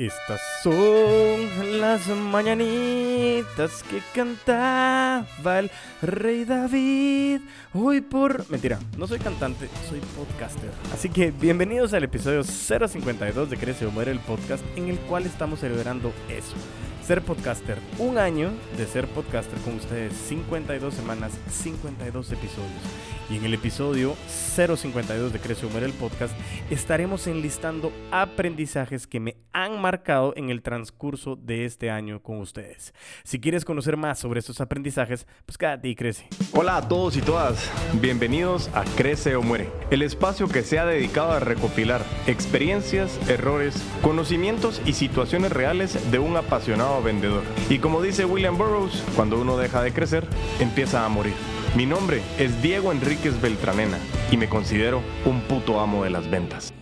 Estas son las mañanitas que cantaba el rey David. Hoy por... Mentira, no soy cantante, soy podcaster. Así que bienvenidos al episodio 052 de Crece o Muere el podcast en el cual estamos celebrando eso. Ser podcaster, un año de ser podcaster con ustedes, 52 semanas, 52 episodios. Y en el episodio 052 de Crece o Muere el podcast estaremos enlistando aprendizajes que me han marcado en el transcurso de este año con ustedes. Si quieres conocer más sobre estos aprendizajes, pues quédate y crece. Hola a todos y todas, bienvenidos a Crece o Muere, el espacio que se ha dedicado a recopilar experiencias, errores, conocimientos y situaciones reales de un apasionado vendedor. Y como dice William Burroughs, cuando uno deja de crecer, empieza a morir. Mi nombre es Diego Enríquez Beltranena y me considero un puto amo de las ventas.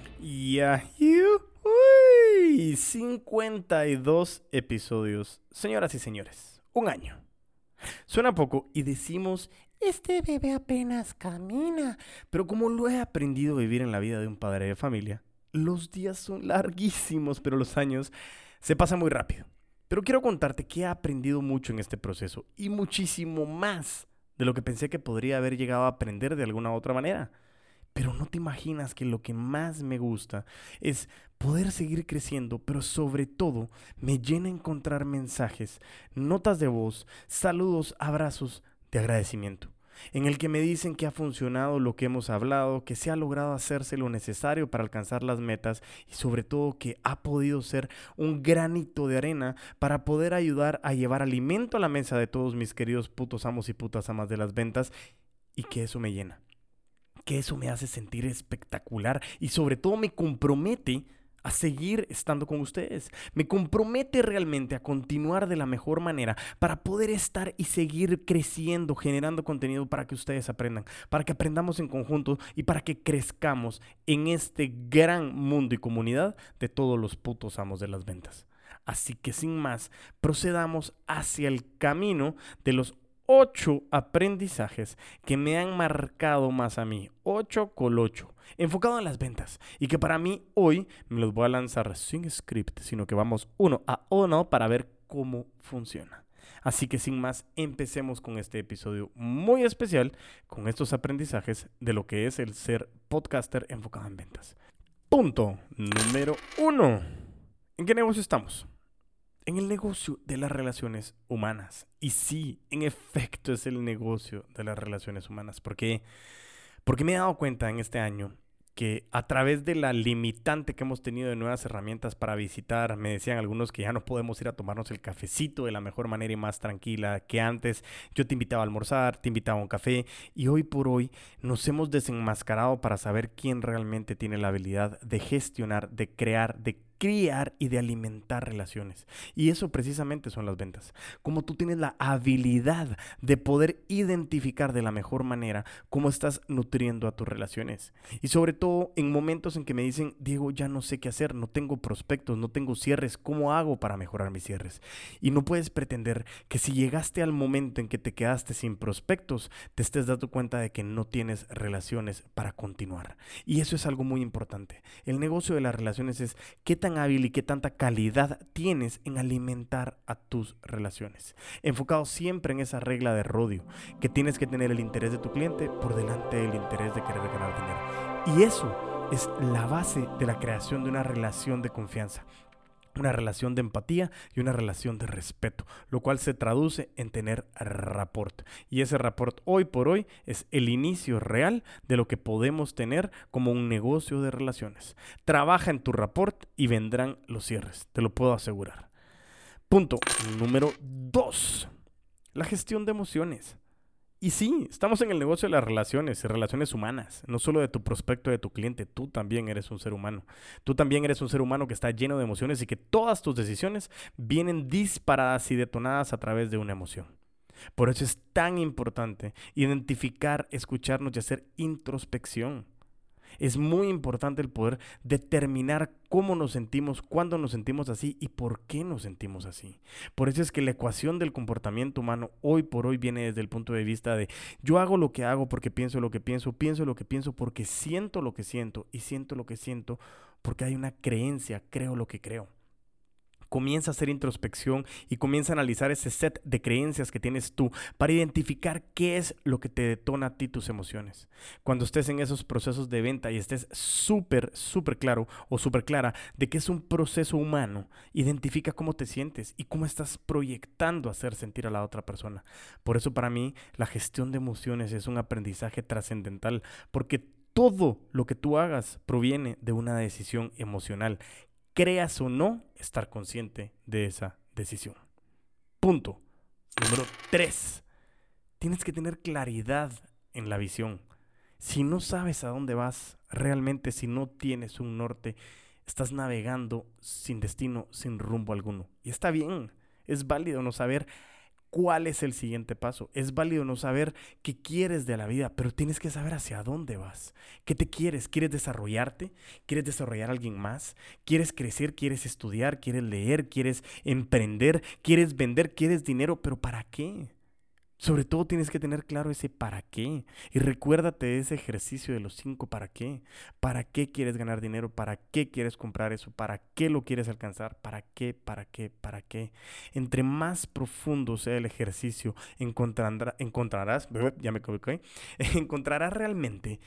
Uy, 52 episodios. Señoras y señores, un año. Suena poco y decimos, este bebé apenas camina. Pero como lo he aprendido a vivir en la vida de un padre de familia, los días son larguísimos, pero los años se pasan muy rápido. Pero quiero contarte que he aprendido mucho en este proceso y muchísimo más de lo que pensé que podría haber llegado a aprender de alguna otra manera. Pero no te imaginas que lo que más me gusta es poder seguir creciendo, pero sobre todo me llena encontrar mensajes, notas de voz, saludos, abrazos de agradecimiento en el que me dicen que ha funcionado lo que hemos hablado, que se ha logrado hacerse lo necesario para alcanzar las metas y sobre todo que ha podido ser un granito de arena para poder ayudar a llevar alimento a la mesa de todos mis queridos putos amos y putas amas de las ventas y que eso me llena, que eso me hace sentir espectacular y sobre todo me compromete a seguir estando con ustedes. Me compromete realmente a continuar de la mejor manera para poder estar y seguir creciendo, generando contenido para que ustedes aprendan, para que aprendamos en conjunto y para que crezcamos en este gran mundo y comunidad de todos los putos amos de las ventas. Así que sin más, procedamos hacia el camino de los ocho aprendizajes que me han marcado más a mí. Ocho ocho Enfocado en las ventas. Y que para mí hoy me los voy a lanzar sin script, sino que vamos uno a uno para ver cómo funciona. Así que sin más, empecemos con este episodio muy especial con estos aprendizajes de lo que es el ser podcaster enfocado en ventas. Punto número uno. ¿En qué negocio estamos? En el negocio de las relaciones humanas. Y sí, en efecto es el negocio de las relaciones humanas. Porque, porque me he dado cuenta en este año que a través de la limitante que hemos tenido de nuevas herramientas para visitar, me decían algunos que ya no podemos ir a tomarnos el cafecito de la mejor manera y más tranquila que antes. Yo te invitaba a almorzar, te invitaba a un café y hoy por hoy nos hemos desenmascarado para saber quién realmente tiene la habilidad de gestionar, de crear, de criar y de alimentar relaciones. Y eso precisamente son las ventas. Como tú tienes la habilidad de poder identificar de la mejor manera cómo estás nutriendo a tus relaciones. Y sobre todo en momentos en que me dicen, Diego, ya no sé qué hacer, no tengo prospectos, no tengo cierres, ¿cómo hago para mejorar mis cierres? Y no puedes pretender que si llegaste al momento en que te quedaste sin prospectos, te estés dando cuenta de que no tienes relaciones para continuar. Y eso es algo muy importante. El negocio de las relaciones es qué tan hábil y qué tanta calidad tienes en alimentar a tus relaciones. Enfocado siempre en esa regla de rodio, que tienes que tener el interés de tu cliente por delante del interés de querer ganar dinero. Y eso es la base de la creación de una relación de confianza una relación de empatía y una relación de respeto, lo cual se traduce en tener rapport. Y ese rapport hoy por hoy es el inicio real de lo que podemos tener como un negocio de relaciones. Trabaja en tu rapport y vendrán los cierres, te lo puedo asegurar. Punto número 2. La gestión de emociones. Y sí, estamos en el negocio de las relaciones, relaciones humanas, no solo de tu prospecto, de tu cliente, tú también eres un ser humano. Tú también eres un ser humano que está lleno de emociones y que todas tus decisiones vienen disparadas y detonadas a través de una emoción. Por eso es tan importante identificar, escucharnos y hacer introspección. Es muy importante el poder determinar cómo nos sentimos, cuándo nos sentimos así y por qué nos sentimos así. Por eso es que la ecuación del comportamiento humano hoy por hoy viene desde el punto de vista de yo hago lo que hago porque pienso lo que pienso, pienso lo que pienso porque siento lo que siento y siento lo que siento porque hay una creencia, creo lo que creo. Comienza a hacer introspección y comienza a analizar ese set de creencias que tienes tú para identificar qué es lo que te detona a ti tus emociones. Cuando estés en esos procesos de venta y estés súper, súper claro o súper clara de que es un proceso humano, identifica cómo te sientes y cómo estás proyectando hacer sentir a la otra persona. Por eso para mí la gestión de emociones es un aprendizaje trascendental porque todo lo que tú hagas proviene de una decisión emocional creas o no estar consciente de esa decisión. Punto. Número 3. Tienes que tener claridad en la visión. Si no sabes a dónde vas, realmente si no tienes un norte, estás navegando sin destino, sin rumbo alguno. Y está bien, es válido no saber cuál es el siguiente paso. Es válido no saber qué quieres de la vida, pero tienes que saber hacia dónde vas. ¿Qué te quieres? ¿Quieres desarrollarte? ¿Quieres desarrollar a alguien más? ¿Quieres crecer? ¿Quieres estudiar? ¿Quieres leer? ¿Quieres emprender? ¿Quieres vender? ¿Quieres dinero? ¿Pero para qué? Sobre todo tienes que tener claro ese para qué. Y recuérdate ese ejercicio de los cinco para qué. ¿Para qué quieres ganar dinero? ¿Para qué quieres comprar eso? ¿Para qué lo quieres alcanzar? ¿Para qué? ¿Para qué? ¿Para qué? Entre más profundo sea el ejercicio, encontrarás, ya me encontrarás realmente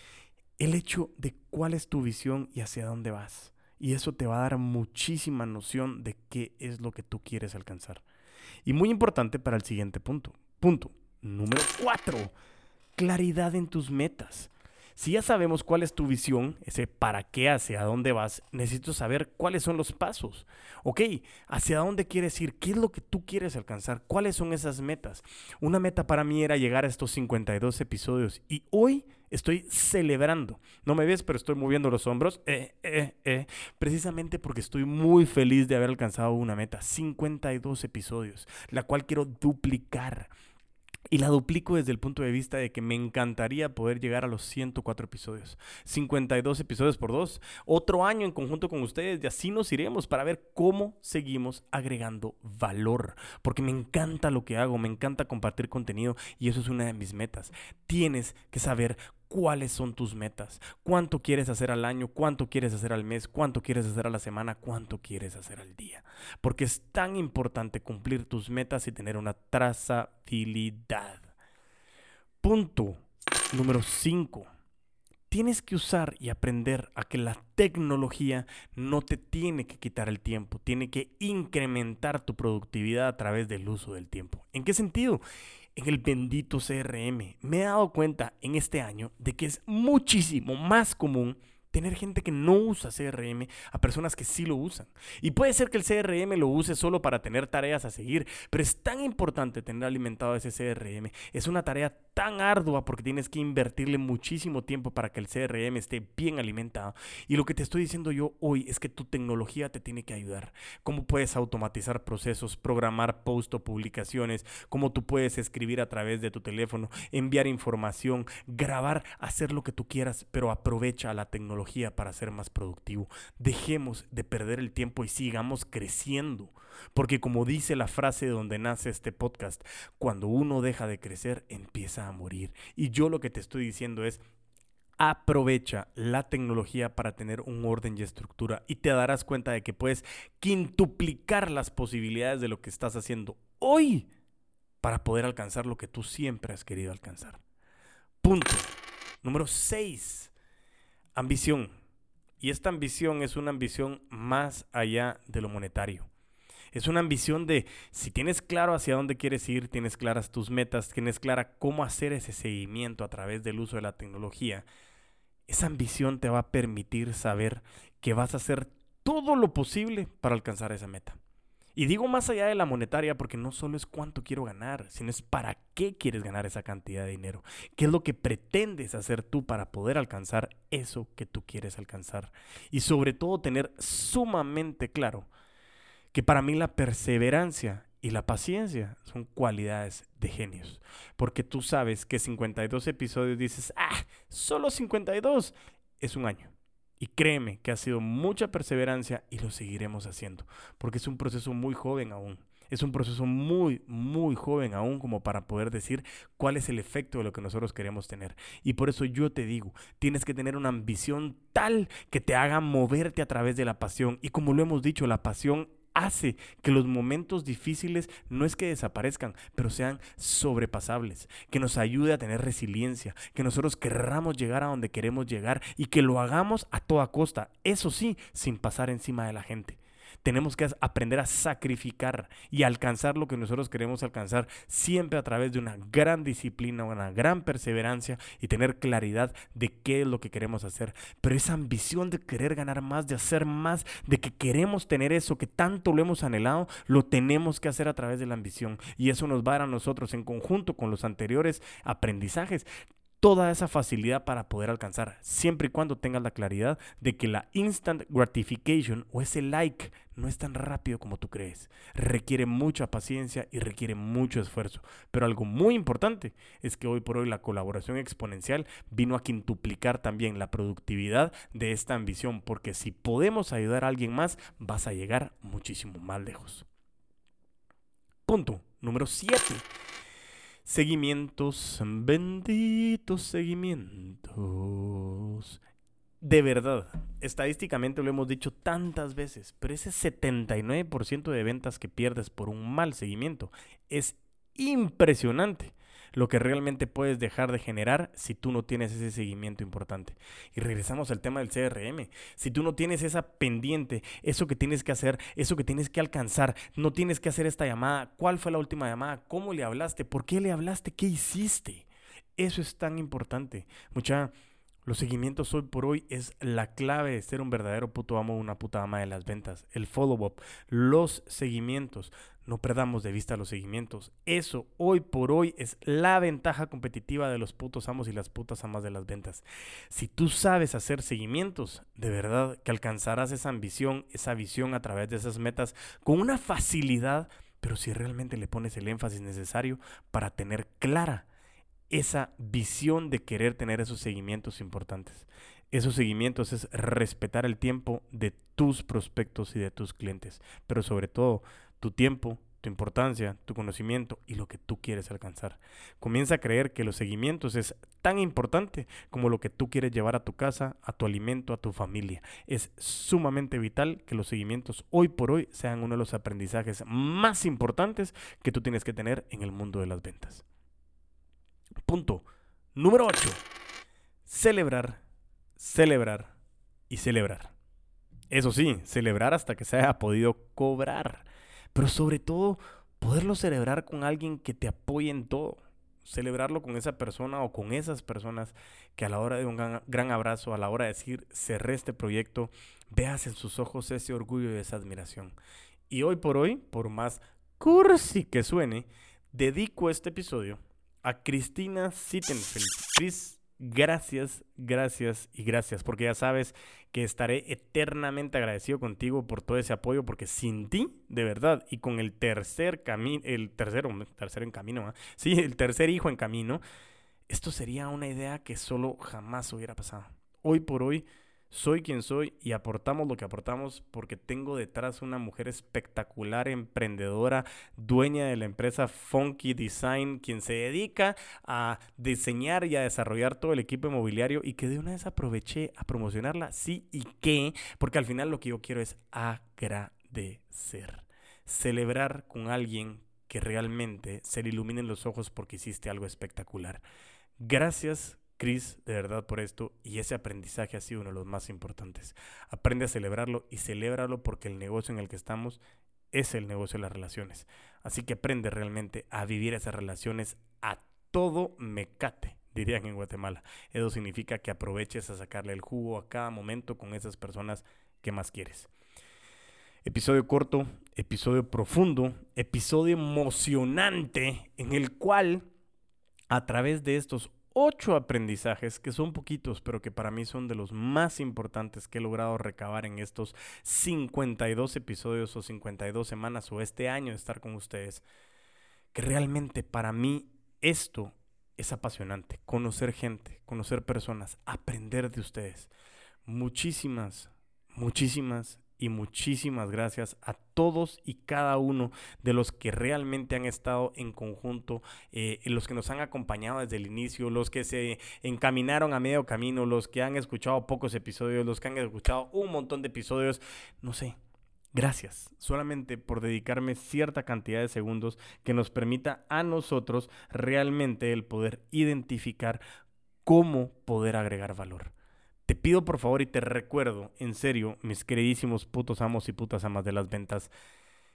el hecho de cuál es tu visión y hacia dónde vas. Y eso te va a dar muchísima noción de qué es lo que tú quieres alcanzar. Y muy importante para el siguiente punto. Punto. Número 4. Claridad en tus metas. Si ya sabemos cuál es tu visión, ese para qué, hacia dónde vas, necesito saber cuáles son los pasos. Ok, hacia dónde quieres ir, qué es lo que tú quieres alcanzar, cuáles son esas metas. Una meta para mí era llegar a estos 52 episodios y hoy estoy celebrando. No me ves, pero estoy moviendo los hombros, eh, eh, eh, precisamente porque estoy muy feliz de haber alcanzado una meta, 52 episodios, la cual quiero duplicar. Y la duplico desde el punto de vista de que me encantaría poder llegar a los 104 episodios. 52 episodios por dos. Otro año en conjunto con ustedes y así nos iremos para ver cómo seguimos agregando valor. Porque me encanta lo que hago, me encanta compartir contenido y eso es una de mis metas. Tienes que saber cuáles son tus metas, cuánto quieres hacer al año, cuánto quieres hacer al mes, cuánto quieres hacer a la semana, cuánto quieres hacer al día. Porque es tan importante cumplir tus metas y tener una trazabilidad. Punto número 5. Tienes que usar y aprender a que la tecnología no te tiene que quitar el tiempo, tiene que incrementar tu productividad a través del uso del tiempo. ¿En qué sentido? En el bendito CRM. Me he dado cuenta en este año de que es muchísimo más común tener gente que no usa CRM a personas que sí lo usan. Y puede ser que el CRM lo use solo para tener tareas a seguir, pero es tan importante tener alimentado ese CRM. Es una tarea tan ardua porque tienes que invertirle muchísimo tiempo para que el CRM esté bien alimentado. Y lo que te estoy diciendo yo hoy es que tu tecnología te tiene que ayudar. Cómo puedes automatizar procesos, programar post o publicaciones, cómo tú puedes escribir a través de tu teléfono, enviar información, grabar, hacer lo que tú quieras, pero aprovecha la tecnología para ser más productivo. Dejemos de perder el tiempo y sigamos creciendo. Porque como dice la frase donde nace este podcast, cuando uno deja de crecer, empieza a morir. Y yo lo que te estoy diciendo es, aprovecha la tecnología para tener un orden y estructura y te darás cuenta de que puedes quintuplicar las posibilidades de lo que estás haciendo hoy para poder alcanzar lo que tú siempre has querido alcanzar. Punto. Número 6. Ambición. Y esta ambición es una ambición más allá de lo monetario. Es una ambición de, si tienes claro hacia dónde quieres ir, tienes claras tus metas, tienes clara cómo hacer ese seguimiento a través del uso de la tecnología, esa ambición te va a permitir saber que vas a hacer todo lo posible para alcanzar esa meta. Y digo más allá de la monetaria porque no solo es cuánto quiero ganar, sino es para qué quieres ganar esa cantidad de dinero. ¿Qué es lo que pretendes hacer tú para poder alcanzar eso que tú quieres alcanzar? Y sobre todo tener sumamente claro que para mí la perseverancia y la paciencia son cualidades de genios. Porque tú sabes que 52 episodios dices, ah, solo 52 es un año. Y créeme que ha sido mucha perseverancia y lo seguiremos haciendo, porque es un proceso muy joven aún. Es un proceso muy, muy joven aún como para poder decir cuál es el efecto de lo que nosotros queremos tener. Y por eso yo te digo, tienes que tener una ambición tal que te haga moverte a través de la pasión. Y como lo hemos dicho, la pasión hace que los momentos difíciles no es que desaparezcan, pero sean sobrepasables, que nos ayude a tener resiliencia, que nosotros querramos llegar a donde queremos llegar y que lo hagamos a toda costa, eso sí, sin pasar encima de la gente. Tenemos que aprender a sacrificar y alcanzar lo que nosotros queremos alcanzar siempre a través de una gran disciplina, una gran perseverancia y tener claridad de qué es lo que queremos hacer. Pero esa ambición de querer ganar más, de hacer más, de que queremos tener eso que tanto lo hemos anhelado, lo tenemos que hacer a través de la ambición. Y eso nos va a dar a nosotros en conjunto con los anteriores aprendizajes toda esa facilidad para poder alcanzar, siempre y cuando tengas la claridad de que la instant gratification o ese like no es tan rápido como tú crees. Requiere mucha paciencia y requiere mucho esfuerzo. Pero algo muy importante es que hoy por hoy la colaboración exponencial vino a quintuplicar también la productividad de esta ambición, porque si podemos ayudar a alguien más, vas a llegar muchísimo más lejos. Punto número 7 Seguimientos, benditos seguimientos. De verdad, estadísticamente lo hemos dicho tantas veces, pero ese 79% de ventas que pierdes por un mal seguimiento es impresionante lo que realmente puedes dejar de generar si tú no tienes ese seguimiento importante. Y regresamos al tema del CRM. Si tú no tienes esa pendiente, eso que tienes que hacer, eso que tienes que alcanzar, no tienes que hacer esta llamada, cuál fue la última llamada, cómo le hablaste, por qué le hablaste, qué hiciste. Eso es tan importante. Mucha los seguimientos hoy por hoy es la clave de ser un verdadero puto amo o una puta ama de las ventas. El follow-up, los seguimientos. No perdamos de vista los seguimientos. Eso hoy por hoy es la ventaja competitiva de los putos amos y las putas amas de las ventas. Si tú sabes hacer seguimientos, de verdad que alcanzarás esa ambición, esa visión a través de esas metas con una facilidad, pero si realmente le pones el énfasis necesario para tener clara esa visión de querer tener esos seguimientos importantes. Esos seguimientos es respetar el tiempo de tus prospectos y de tus clientes, pero sobre todo tu tiempo, tu importancia, tu conocimiento y lo que tú quieres alcanzar. Comienza a creer que los seguimientos es tan importante como lo que tú quieres llevar a tu casa, a tu alimento, a tu familia. Es sumamente vital que los seguimientos hoy por hoy sean uno de los aprendizajes más importantes que tú tienes que tener en el mundo de las ventas. Punto número 8. Celebrar, celebrar y celebrar. Eso sí, celebrar hasta que se haya podido cobrar. Pero sobre todo, poderlo celebrar con alguien que te apoye en todo. Celebrarlo con esa persona o con esas personas que a la hora de un gran, abrazo, a la hora de decir cerré este proyecto, veas en sus ojos ese orgullo y esa admiración. Y hoy por hoy, por más cursi que suene, dedico este episodio a Cristina Sittenfeld. Chris, gracias, gracias y gracias, porque ya sabes que estaré eternamente agradecido contigo por todo ese apoyo, porque sin ti, de verdad, y con el tercer camino, el tercero, tercero en camino, ¿ah? sí, el tercer hijo en camino, esto sería una idea que solo jamás hubiera pasado. Hoy por hoy soy quien soy y aportamos lo que aportamos porque tengo detrás una mujer espectacular, emprendedora, dueña de la empresa Funky Design, quien se dedica a diseñar y a desarrollar todo el equipo inmobiliario y que de una vez aproveché a promocionarla, sí y qué, porque al final lo que yo quiero es agradecer, celebrar con alguien que realmente se le iluminen los ojos porque hiciste algo espectacular. Gracias, Cris, de verdad por esto, y ese aprendizaje ha sido uno de los más importantes. Aprende a celebrarlo y celébralo porque el negocio en el que estamos es el negocio de las relaciones. Así que aprende realmente a vivir esas relaciones a todo mecate, dirían en Guatemala. Eso significa que aproveches a sacarle el jugo a cada momento con esas personas que más quieres. Episodio corto, episodio profundo, episodio emocionante en el cual a través de estos ocho aprendizajes que son poquitos, pero que para mí son de los más importantes que he logrado recabar en estos 52 episodios o 52 semanas o este año de estar con ustedes. Que realmente para mí esto es apasionante. Conocer gente, conocer personas, aprender de ustedes. Muchísimas, muchísimas y muchísimas gracias a todos y cada uno de los que realmente han estado en conjunto, eh, los que nos han acompañado desde el inicio, los que se encaminaron a medio camino, los que han escuchado pocos episodios, los que han escuchado un montón de episodios, no sé. Gracias solamente por dedicarme cierta cantidad de segundos que nos permita a nosotros realmente el poder identificar cómo poder agregar valor. Te pido por favor y te recuerdo, en serio, mis queridísimos putos amos y putas amas de las ventas,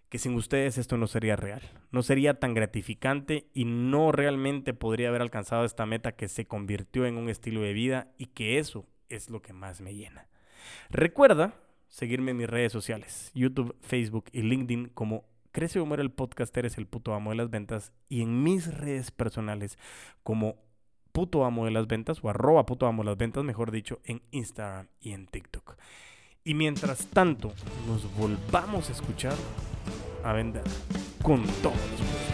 que sin ustedes esto no sería real, no sería tan gratificante y no realmente podría haber alcanzado esta meta que se convirtió en un estilo de vida y que eso es lo que más me llena. Recuerda seguirme en mis redes sociales, YouTube, Facebook y LinkedIn como Crece o muere el podcast, eres el puto amo de las ventas y en mis redes personales como puto amo de las ventas o arroba puto amo de las ventas, mejor dicho, en Instagram y en TikTok. Y mientras tanto, nos volvamos a escuchar a vender con todos